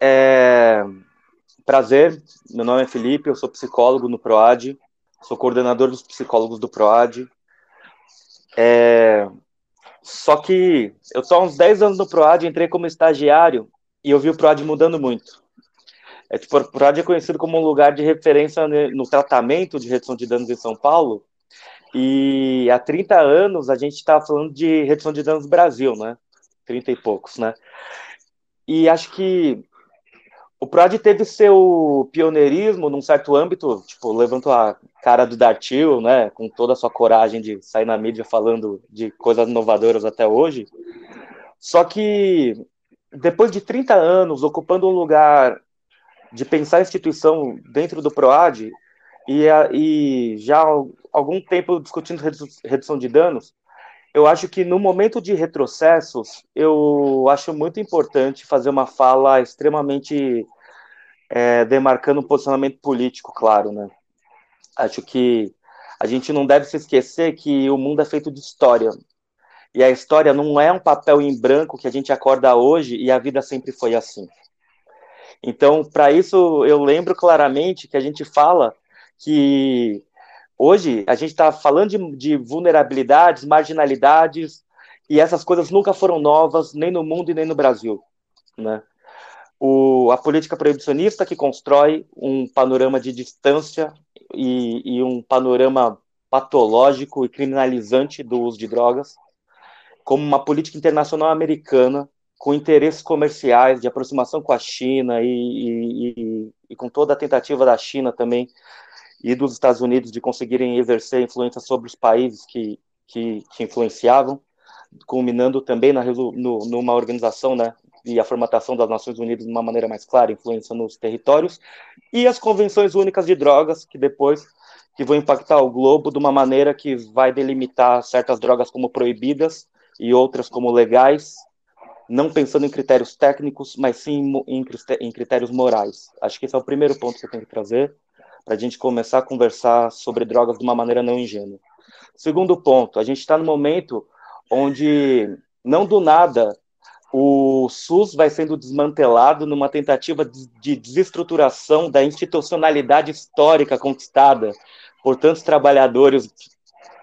É... Prazer, meu nome é Felipe, eu sou psicólogo no PROAD, sou coordenador dos psicólogos do PROAD. É... Só que eu estou há uns 10 anos no PROAD, entrei como estagiário e eu vi o PROAD mudando muito. É, tipo, o PROAD é conhecido como um lugar de referência no tratamento de redução de danos em São Paulo, e há 30 anos a gente está falando de redução de danos no Brasil, né? 30 e poucos, né? E acho que o PROD teve seu pioneirismo num certo âmbito, tipo, levantou a cara do Dartil, né, com toda a sua coragem de sair na mídia falando de coisas inovadoras até hoje. Só que depois de 30 anos ocupando um lugar de pensar a instituição dentro do PROAD e, e já há algum tempo discutindo redução de danos, eu acho que no momento de retrocessos, eu acho muito importante fazer uma fala extremamente é, demarcando um posicionamento político, claro, né? Acho que a gente não deve se esquecer que o mundo é feito de história. E a história não é um papel em branco que a gente acorda hoje e a vida sempre foi assim. Então, para isso, eu lembro claramente que a gente fala que hoje a gente está falando de, de vulnerabilidades, marginalidades, e essas coisas nunca foram novas, nem no mundo e nem no Brasil. Né? O, a política proibicionista que constrói um panorama de distância e, e, um panorama patológico e criminalizante do uso de drogas, como uma política internacional americana com interesses comerciais de aproximação com a China e, e, e com toda a tentativa da China também e dos Estados Unidos de conseguirem exercer influência sobre os países que, que, que influenciavam, culminando também na, no, numa organização, né, e a formatação das Nações Unidas de uma maneira mais clara, influência nos territórios, e as convenções únicas de drogas, que depois que vão impactar o globo de uma maneira que vai delimitar certas drogas como proibidas e outras como legais, não pensando em critérios técnicos, mas sim em, critérios morais. Acho que esse é o primeiro ponto que eu tenho que trazer para a gente começar a conversar sobre drogas de uma maneira não ingênua. Segundo ponto, a gente está no momento onde, não do nada, o SUS vai sendo desmantelado numa tentativa de desestruturação da institucionalidade histórica conquistada por tantos trabalhadores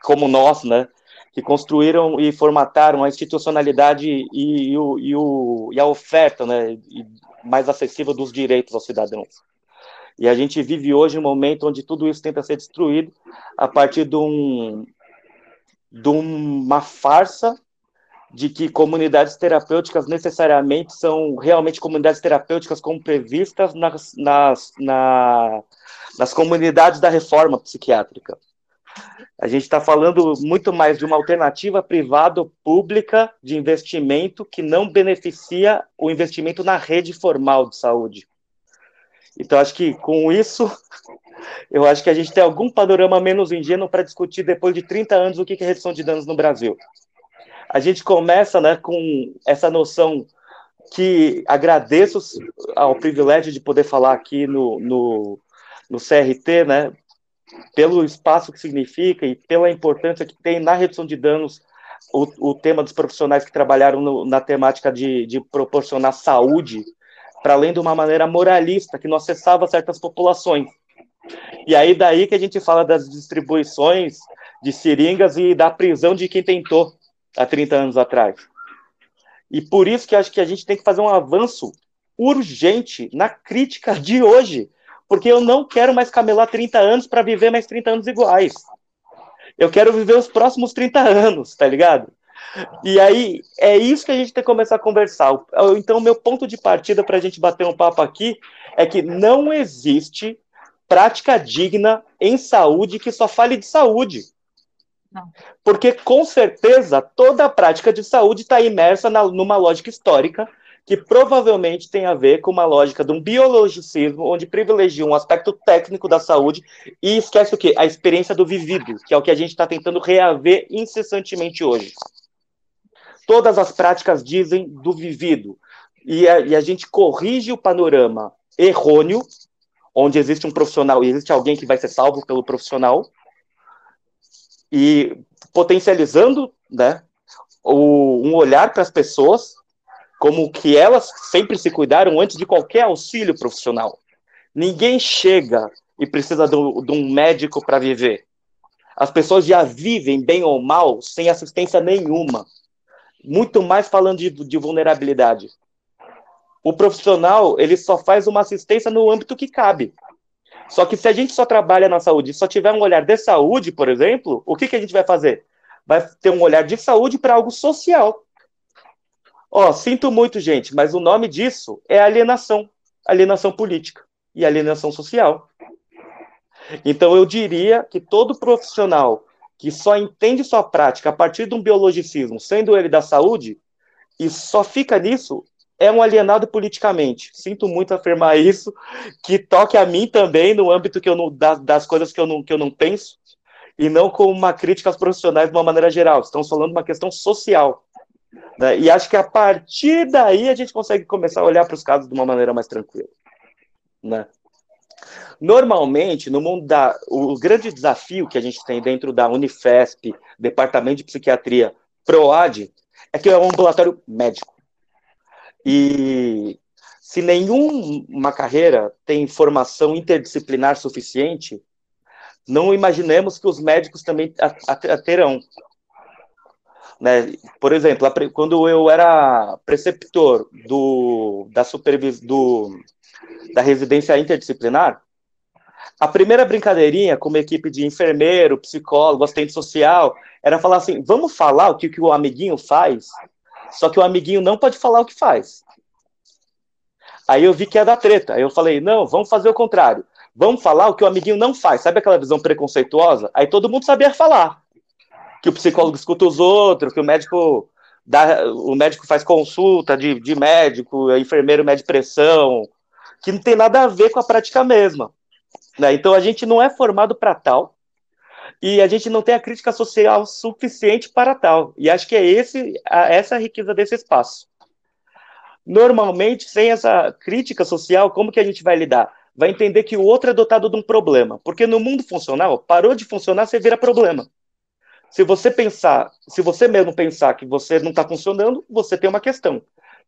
como nós, né, que construíram e formataram a institucionalidade e, e, e, o, e a oferta né, mais acessível dos direitos aos cidadãos. E a gente vive hoje um momento onde tudo isso tenta ser destruído a partir de, um, de uma farsa de que comunidades terapêuticas necessariamente são realmente comunidades terapêuticas como previstas nas, nas, na, nas comunidades da reforma psiquiátrica. A gente está falando muito mais de uma alternativa privada ou pública de investimento que não beneficia o investimento na rede formal de saúde. Então, acho que com isso, eu acho que a gente tem algum panorama menos ingênuo para discutir depois de 30 anos o que é redução de danos no Brasil. A gente começa né, com essa noção que agradeço ao privilégio de poder falar aqui no, no, no CRT, né, pelo espaço que significa e pela importância que tem na redução de danos o, o tema dos profissionais que trabalharam no, na temática de, de proporcionar saúde para além de uma maneira moralista que não acessava certas populações. E aí daí que a gente fala das distribuições de seringas e da prisão de quem tentou há 30 anos atrás. E por isso que acho que a gente tem que fazer um avanço urgente na crítica de hoje, porque eu não quero mais camelar 30 anos para viver mais 30 anos iguais. Eu quero viver os próximos 30 anos, tá ligado? E aí, é isso que a gente tem que começar a conversar. Então, meu ponto de partida para a gente bater um papo aqui é que não existe prática digna em saúde que só fale de saúde. Não. Porque, com certeza, toda a prática de saúde está imersa na, numa lógica histórica que provavelmente tem a ver com uma lógica de um biologicismo, onde privilegia um aspecto técnico da saúde e esquece o quê? A experiência do vivido, que é o que a gente está tentando reaver incessantemente hoje todas as práticas dizem do vivido. E a, e a gente corrige o panorama errôneo, onde existe um profissional e existe alguém que vai ser salvo pelo profissional, e potencializando né, o, um olhar para as pessoas como que elas sempre se cuidaram antes de qualquer auxílio profissional. Ninguém chega e precisa de um médico para viver. As pessoas já vivem, bem ou mal, sem assistência nenhuma. Muito mais falando de, de vulnerabilidade. O profissional, ele só faz uma assistência no âmbito que cabe. Só que se a gente só trabalha na saúde, só tiver um olhar de saúde, por exemplo, o que, que a gente vai fazer? Vai ter um olhar de saúde para algo social. Ó, oh, sinto muito, gente, mas o nome disso é alienação. Alienação política e alienação social. Então, eu diria que todo profissional que só entende sua prática a partir de um biologicismo, sendo ele da saúde, e só fica nisso, é um alienado politicamente. Sinto muito afirmar isso, que toque a mim também no âmbito que eu não, das, das coisas que eu, não, que eu não penso, e não como uma crítica aos profissionais de uma maneira geral. Estamos falando de uma questão social. Né? E acho que a partir daí a gente consegue começar a olhar para os casos de uma maneira mais tranquila. Né? Normalmente, no mundo da. O grande desafio que a gente tem dentro da Unifesp, Departamento de Psiquiatria, PROAD, é que é um ambulatório médico. E se nenhuma carreira tem formação interdisciplinar suficiente, não imaginemos que os médicos também a, terão. Né? Por exemplo, quando eu era preceptor do, da, supervis, do, da residência interdisciplinar, a primeira brincadeirinha com uma equipe de enfermeiro, psicólogo, assistente social, era falar assim: vamos falar o que, que o amiguinho faz só que o amiguinho não pode falar o que faz. Aí eu vi que ia dar treta. Aí eu falei, não, vamos fazer o contrário. Vamos falar o que o amiguinho não faz. Sabe aquela visão preconceituosa? Aí todo mundo sabia falar. Que o psicólogo escuta os outros, que o médico dá, o médico faz consulta de, de médico, enfermeiro mede pressão, que não tem nada a ver com a prática mesma. Né? Então a gente não é formado para tal e a gente não tem a crítica social suficiente para tal. E acho que é esse, a, essa a riqueza desse espaço. Normalmente, sem essa crítica social, como que a gente vai lidar? Vai entender que o outro é dotado de um problema. Porque no mundo funcional, parou de funcionar, você vira problema. Se você pensar, se você mesmo pensar que você não está funcionando, você tem uma questão.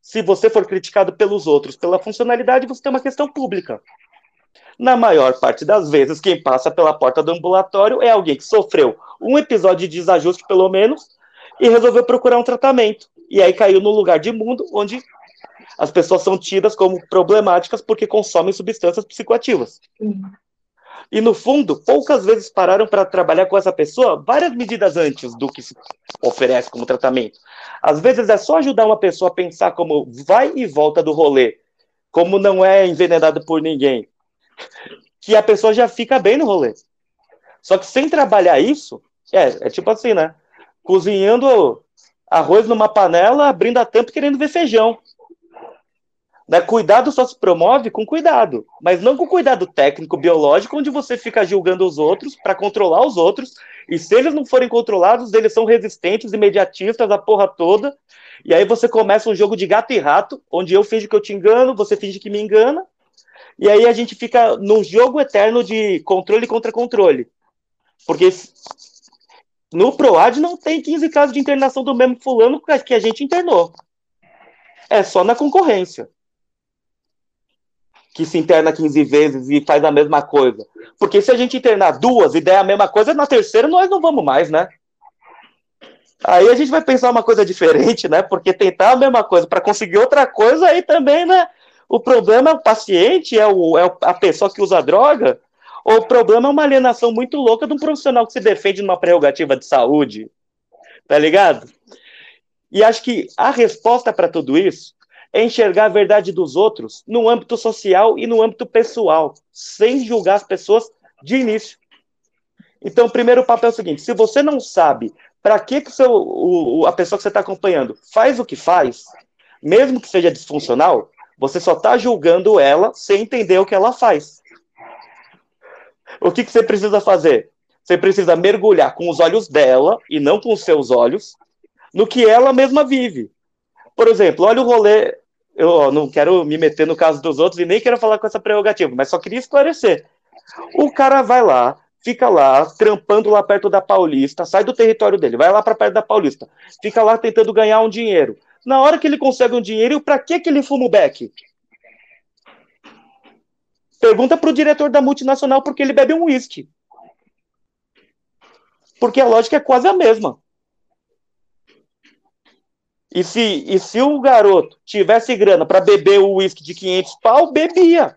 Se você for criticado pelos outros pela funcionalidade, você tem uma questão pública. Na maior parte das vezes, quem passa pela porta do ambulatório é alguém que sofreu um episódio de desajuste, pelo menos, e resolveu procurar um tratamento. E aí caiu no lugar de mundo onde as pessoas são tidas como problemáticas porque consomem substâncias psicoativas. Uhum. E no fundo, poucas vezes pararam para trabalhar com essa pessoa várias medidas antes do que se oferece como tratamento. Às vezes é só ajudar uma pessoa a pensar como vai e volta do rolê, como não é envenenado por ninguém, que a pessoa já fica bem no rolê. Só que sem trabalhar isso, é, é tipo assim, né? Cozinhando arroz numa panela, abrindo a tampa querendo ver feijão. Né? Cuidado só se promove com cuidado, mas não com cuidado técnico, biológico, onde você fica julgando os outros para controlar os outros, e se eles não forem controlados, eles são resistentes, imediatistas, a porra toda, e aí você começa um jogo de gato e rato, onde eu finge que eu te engano, você finge que me engana, e aí a gente fica num jogo eterno de controle contra controle. Porque no PROAD não tem 15 casos de internação do mesmo fulano que a gente internou. É só na concorrência. Que se interna 15 vezes e faz a mesma coisa. Porque se a gente internar duas e der a mesma coisa, na terceira nós não vamos mais, né? Aí a gente vai pensar uma coisa diferente, né? Porque tentar a mesma coisa para conseguir outra coisa aí também, né? O problema é o paciente, é, o, é a pessoa que usa droga, ou o problema é uma alienação muito louca de um profissional que se defende numa prerrogativa de saúde. Tá ligado? E acho que a resposta para tudo isso é enxergar a verdade dos outros no âmbito social e no âmbito pessoal, sem julgar as pessoas de início. Então, o primeiro papel é o seguinte: se você não sabe para que, que seu, o, a pessoa que você está acompanhando faz o que faz, mesmo que seja disfuncional, você só está julgando ela sem entender o que ela faz. O que, que você precisa fazer? Você precisa mergulhar com os olhos dela e não com os seus olhos no que ela mesma vive. Por exemplo, olha o rolê. Eu não quero me meter no caso dos outros e nem quero falar com essa prerrogativa, mas só queria esclarecer. O cara vai lá, fica lá, trampando lá perto da Paulista, sai do território dele, vai lá para perto da Paulista, fica lá tentando ganhar um dinheiro Na hora que ele consegue um dinheiro, para que, que ele fuma o beck? Pergunta para o diretor da multinacional por que ele bebe um uísque. Porque a lógica é quase a mesma. E se, e se o garoto tivesse grana para beber o uísque de 500 pau, bebia.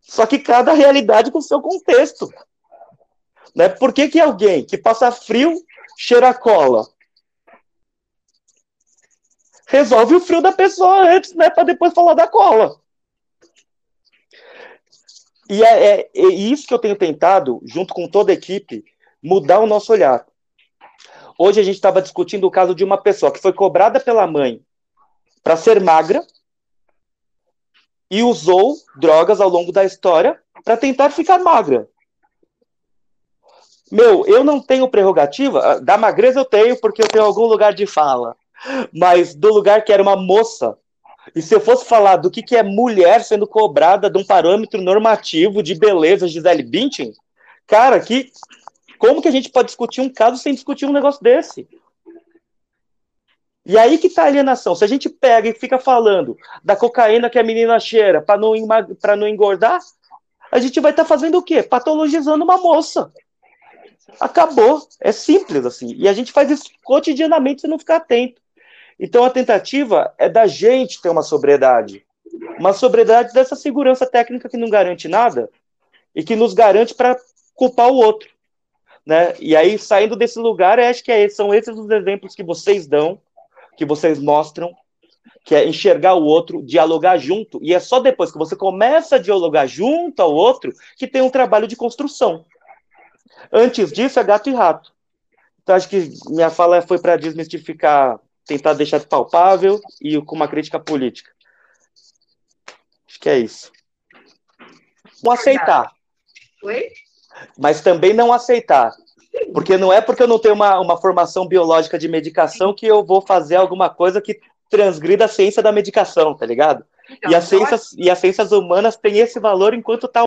Só que cada realidade com seu contexto. Né? Por que, que alguém que passa frio cheira cola? Resolve o frio da pessoa antes, né? Para depois falar da cola. E é, é, é, isso que eu tenho tentado, junto com toda a equipe, mudar o nosso olhar. Hoje a gente estava discutindo o caso de uma pessoa que foi cobrada pela mãe para ser magra e usou drogas ao longo da história para tentar ficar magra. Meu, eu não tenho prerrogativa, ah, da magreza eu tenho, porque eu tenho algum lugar de fala, mas do lugar que era uma moça. E se eu fosse falar do que, que é mulher sendo cobrada de um parâmetro normativo de beleza, Gisele Bündchen, cara, que como que a gente pode discutir um caso sem discutir um negócio desse? E aí que tá a alienação. Se a gente pega e fica falando da cocaína que a menina cheira para não, não engordar, a gente vai estar tá fazendo o quê? Patologizando uma moça. Acabou. É simples assim. E a gente faz isso cotidianamente se não ficar atento. Então a tentativa é da gente ter uma sobriedade. Uma sobriedade dessa segurança técnica que não garante nada e que nos garante para culpar o outro. Né? E aí, saindo desse lugar, acho que é, são esses os exemplos que vocês dão, que vocês mostram, que é enxergar o outro, dialogar junto, e é só depois que você começa a dialogar junto ao outro que tem um trabalho de construção. Antes disso, é gato e rato. Então, acho que minha fala foi para desmistificar, tentar deixar palpável e com uma crítica política. Acho que é isso. Não aceitar. Oi? Mas também não aceitar. Porque não é porque eu não tenho uma, uma formação biológica de medicação que eu vou fazer alguma coisa que transgrida a ciência da medicação, tá ligado? Então, e, as ciências, e as ciências humanas têm esse valor enquanto tal